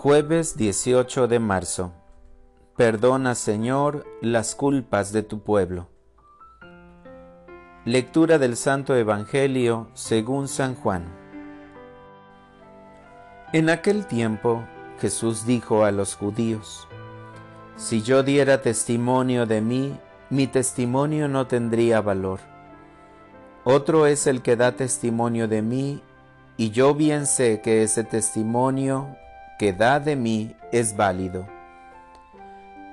Jueves 18 de marzo. Perdona, Señor, las culpas de tu pueblo. Lectura del Santo Evangelio según San Juan. En aquel tiempo Jesús dijo a los judíos, Si yo diera testimonio de mí, mi testimonio no tendría valor. Otro es el que da testimonio de mí, y yo bien sé que ese testimonio que da de mí es válido.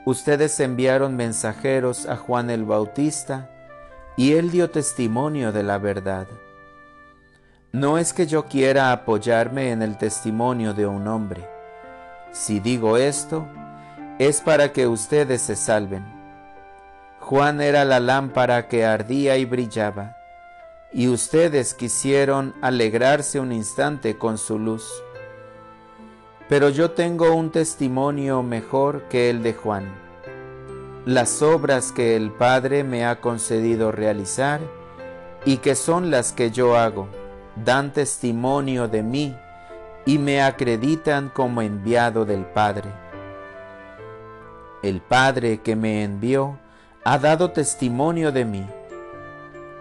Ustedes enviaron mensajeros a Juan el Bautista, y él dio testimonio de la verdad. No es que yo quiera apoyarme en el testimonio de un hombre. Si digo esto, es para que ustedes se salven. Juan era la lámpara que ardía y brillaba, y ustedes quisieron alegrarse un instante con su luz. Pero yo tengo un testimonio mejor que el de Juan. Las obras que el Padre me ha concedido realizar y que son las que yo hago, dan testimonio de mí y me acreditan como enviado del Padre. El Padre que me envió ha dado testimonio de mí.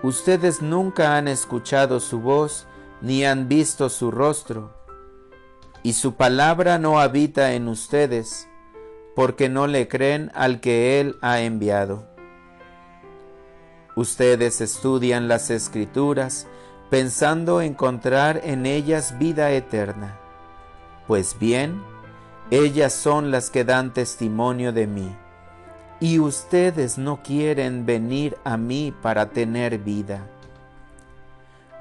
Ustedes nunca han escuchado su voz ni han visto su rostro y su palabra no habita en ustedes, porque no le creen al que Él ha enviado. Ustedes estudian las escrituras pensando encontrar en ellas vida eterna. Pues bien, ellas son las que dan testimonio de mí, y ustedes no quieren venir a mí para tener vida.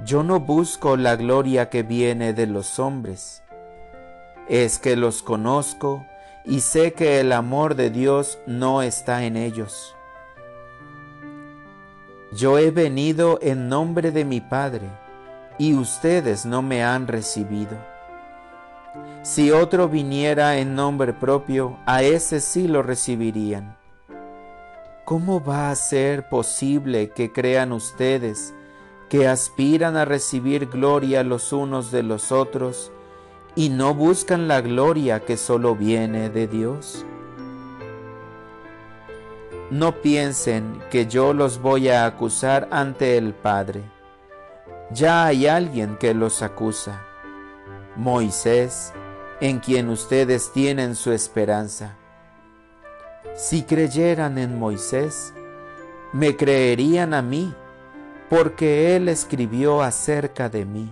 Yo no busco la gloria que viene de los hombres, es que los conozco y sé que el amor de Dios no está en ellos. Yo he venido en nombre de mi Padre, y ustedes no me han recibido. Si otro viniera en nombre propio, a ese sí lo recibirían. ¿Cómo va a ser posible que crean ustedes que aspiran a recibir gloria los unos de los otros y no buscan la gloria que solo viene de Dios? No piensen que yo los voy a acusar ante el Padre. Ya hay alguien que los acusa, Moisés, en quien ustedes tienen su esperanza. Si creyeran en Moisés, me creerían a mí, porque él escribió acerca de mí.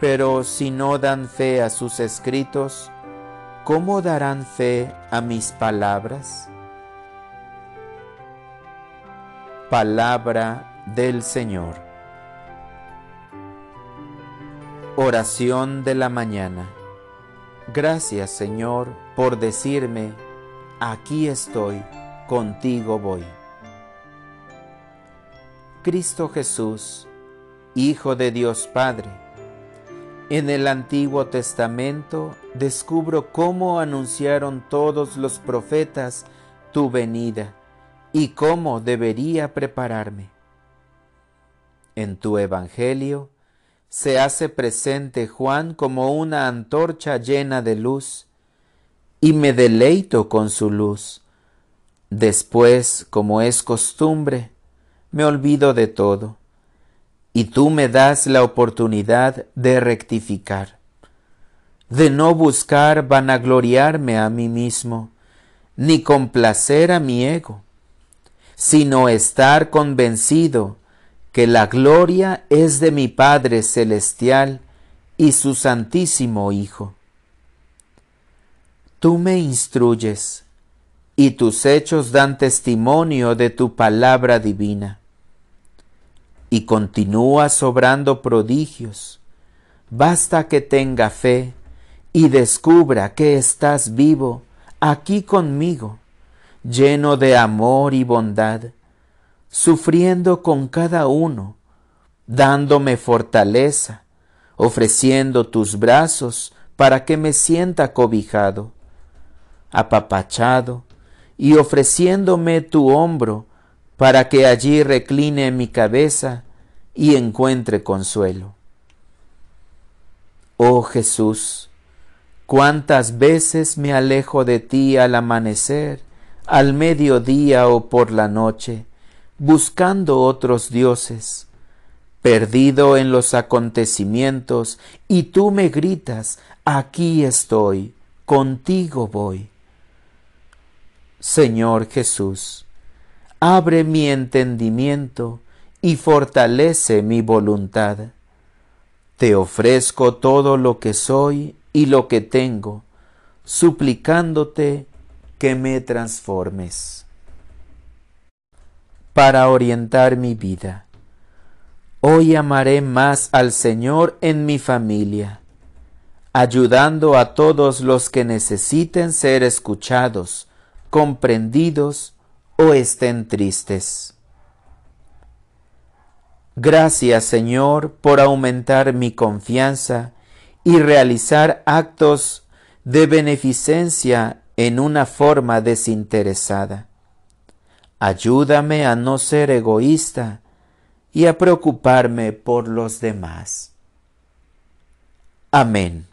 Pero si no dan fe a sus escritos, ¿cómo darán fe a mis palabras? Palabra del Señor. Oración de la mañana. Gracias Señor por decirme, aquí estoy, contigo voy. Cristo Jesús, Hijo de Dios Padre, en el Antiguo Testamento descubro cómo anunciaron todos los profetas tu venida y cómo debería prepararme. En tu Evangelio se hace presente Juan como una antorcha llena de luz, y me deleito con su luz. Después, como es costumbre, me olvido de todo y tú me das la oportunidad de rectificar, de no buscar vanagloriarme a mí mismo, ni complacer a mi ego, sino estar convencido que la gloria es de mi Padre Celestial y su Santísimo Hijo. Tú me instruyes, y tus hechos dan testimonio de tu palabra divina y continúa sobrando prodigios. Basta que tenga fe y descubra que estás vivo aquí conmigo, lleno de amor y bondad, sufriendo con cada uno, dándome fortaleza, ofreciendo tus brazos para que me sienta cobijado, apapachado, y ofreciéndome tu hombro para que allí recline mi cabeza y encuentre consuelo. Oh Jesús, Cuántas veces me alejo de ti al amanecer, al mediodía o por la noche, buscando otros dioses, perdido en los acontecimientos, y tú me gritas, aquí estoy, contigo voy. Señor Jesús, abre mi entendimiento y fortalece mi voluntad. Te ofrezco todo lo que soy y lo que tengo, suplicándote que me transformes. Para orientar mi vida, hoy amaré más al Señor en mi familia, ayudando a todos los que necesiten ser escuchados, comprendidos o estén tristes. Gracias Señor por aumentar mi confianza y realizar actos de beneficencia en una forma desinteresada. Ayúdame a no ser egoísta y a preocuparme por los demás. Amén.